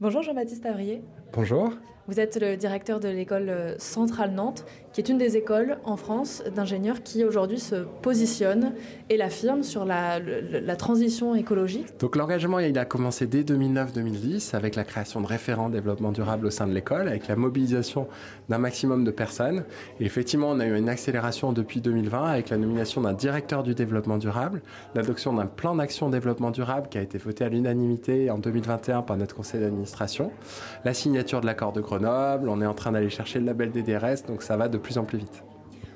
Bonjour Jean-Baptiste Avrier. Bonjour. Vous êtes le directeur de l'école euh, centrale Nantes, qui est une des écoles en France d'ingénieurs qui aujourd'hui se positionne et l'affirme sur la, transition écologique. Donc l'engagement, il a commencé dès 2009-2010 avec la création de référents développement durable au sein de l'école, avec la mobilisation d'un maximum de personnes. Et effectivement, on a eu une accélération depuis 2020 avec la nomination d'un directeur du développement durable, l'adoption d'un plan d'action développement durable qui a été voté à l'unanimité en 2021 par notre conseil d'administration, la signature de l'accord de on est en train d'aller chercher le label des DRS, donc ça va de plus en plus vite.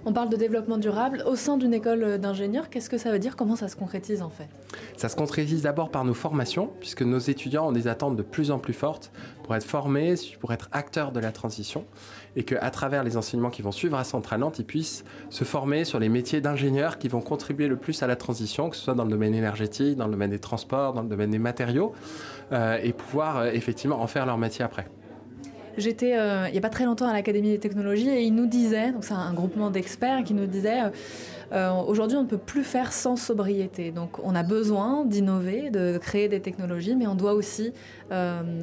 On parle de développement durable au sein d'une école d'ingénieurs. Qu'est-ce que ça veut dire? Comment ça se concrétise en fait? Ça se concrétise d'abord par nos formations, puisque nos étudiants ont des attentes de plus en plus fortes pour être formés, pour être acteurs de la transition, et qu'à travers les enseignements qui vont suivre à Centrale Nantes, ils puissent se former sur les métiers d'ingénieurs qui vont contribuer le plus à la transition, que ce soit dans le domaine énergétique, dans le domaine des transports, dans le domaine des matériaux, euh, et pouvoir euh, effectivement en faire leur métier après. J'étais euh, il n'y a pas très longtemps à l'Académie des technologies et ils nous disaient, donc c'est un groupement d'experts qui nous disait, euh, euh, aujourd'hui on ne peut plus faire sans sobriété. Donc on a besoin d'innover, de créer des technologies, mais on doit aussi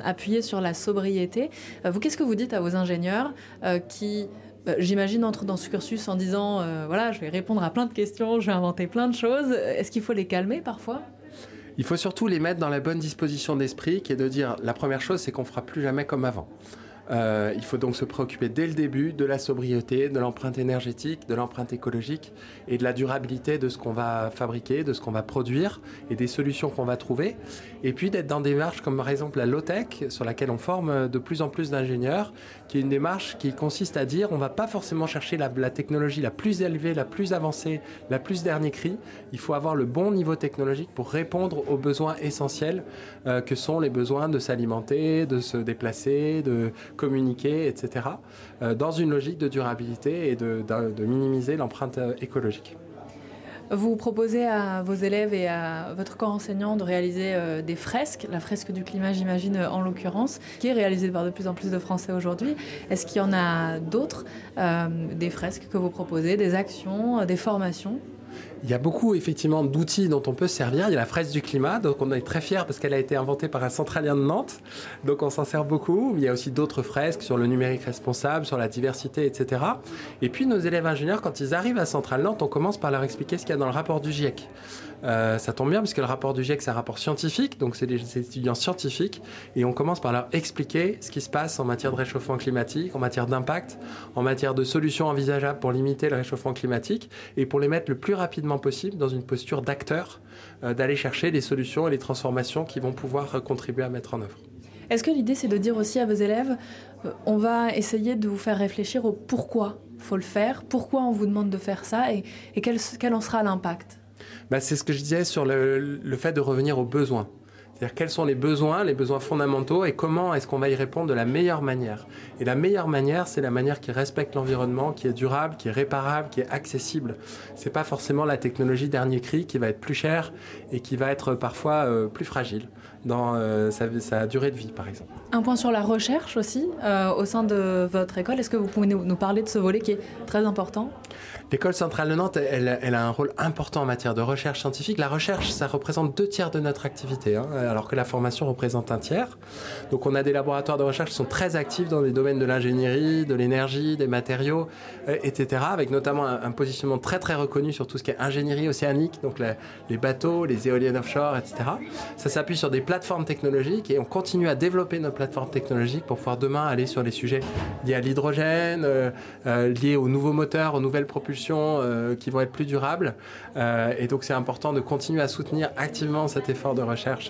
appuyer sur la sobriété. vous, qu'est-ce que vous dites à vos ingénieurs qui J'imagine entrent dans ce cursus en disant voilà, je vais répondre à plein de questions, je vais inventer plein de choses. Est-ce qu'il faut les calmer parfois? Il faut surtout les mettre dans la bonne disposition d'esprit, qui est de dire la première chose, c'est qu'on fera plus jamais comme avant. Euh, il faut donc se préoccuper dès le début de la sobriété, de l'empreinte énergétique, de l'empreinte écologique et de la durabilité de ce qu'on va fabriquer, de ce qu'on va produire et des solutions qu'on va trouver. Et puis d'être dans des démarches comme par exemple la low-tech, sur laquelle on forme de plus en plus d'ingénieurs, qui est une démarche qui consiste à dire on va pas forcément chercher la, technologie la plus élevée, la plus avancée, la plus dernier cri. Il faut avoir le bon niveau technologique pour répondre aux besoins essentiels euh, que sont les besoins de s'alimenter, de se déplacer, de communiquer, etc., euh, dans une logique de durabilité et de, minimiser l'empreinte euh, écologique. Vous proposez à vos élèves et à votre corps enseignant de réaliser euh, des fresques, la fresque du climat j'imagine en l'occurrence, qui est réalisée par de plus en plus de Français aujourd'hui. Est-ce qu'il y en a d'autres, des fresques que vous proposez, des actions, des formations? Il y a beaucoup effectivement d'outils dont on peut se servir. Il y a la fraise du climat, donc on est très fiers parce qu'elle a été inventée par un centralien de Nantes, donc on s'en sert beaucoup. Il y a aussi d'autres fresques sur le numérique responsable, sur la diversité, etc. Et puis nos élèves ingénieurs, quand ils arrivent à Centrale Nantes, on commence par leur expliquer ce qu'il y a dans le rapport du GIEC. Euh, ça tombe bien puisque le rapport du GIEC c'est un rapport scientifique, donc c'est des étudiants scientifiques, et on commence par leur expliquer ce qui se passe en matière de réchauffement climatique, en matière d'impact, en matière de solutions envisageables pour limiter le réchauffement climatique, et pour les mettre le plus rapidement possible dans une posture d'acteur, euh, d'aller chercher les solutions et les transformations qui vont pouvoir contribuer à mettre en œuvre. Est-ce que l'idée c'est de dire aussi à vos élèves, euh, on va essayer de vous faire réfléchir au pourquoi faut le faire, pourquoi on vous demande de faire ça et, quel, quel en sera l'impact? Bah, C'est ce que je disais sur le, le fait de revenir aux besoins. C'est-à-dire quels sont les besoins, les besoins fondamentaux et comment est-ce qu'on va y répondre de la meilleure manière. Et la meilleure manière, c'est la manière qui respecte l'environnement, qui est durable, qui est réparable, qui est accessible. C'est pas forcément la technologie dernier cri qui va être plus chère et qui va être parfois euh, plus fragile dans euh, sa, durée de vie, par exemple. Un point sur la recherche aussi euh, au sein de votre école. Est-ce que vous pouvez nous, parler de ce volet qui est très important? L'école centrale de Nantes, elle, elle, a un rôle important en matière de recherche scientifique. La recherche, ça représente deux tiers de notre activité. Hein alors que la formation représente un tiers. Donc on a des laboratoires de recherche qui sont très actifs dans les domaines de l'ingénierie, de l'énergie, des matériaux, euh, etc. Avec notamment un, positionnement très très reconnu sur tout ce qui est ingénierie océanique, donc les bateaux, les éoliennes offshore, etc. Ça s'appuie sur des plateformes technologiques et on continue à développer nos plateformes technologiques pour pouvoir demain aller sur les sujets liés à l'hydrogène, euh, euh, liés aux nouveaux moteurs, aux nouvelles propulsions qui vont être plus durables. et donc c'est important de continuer à soutenir activement cet effort de recherche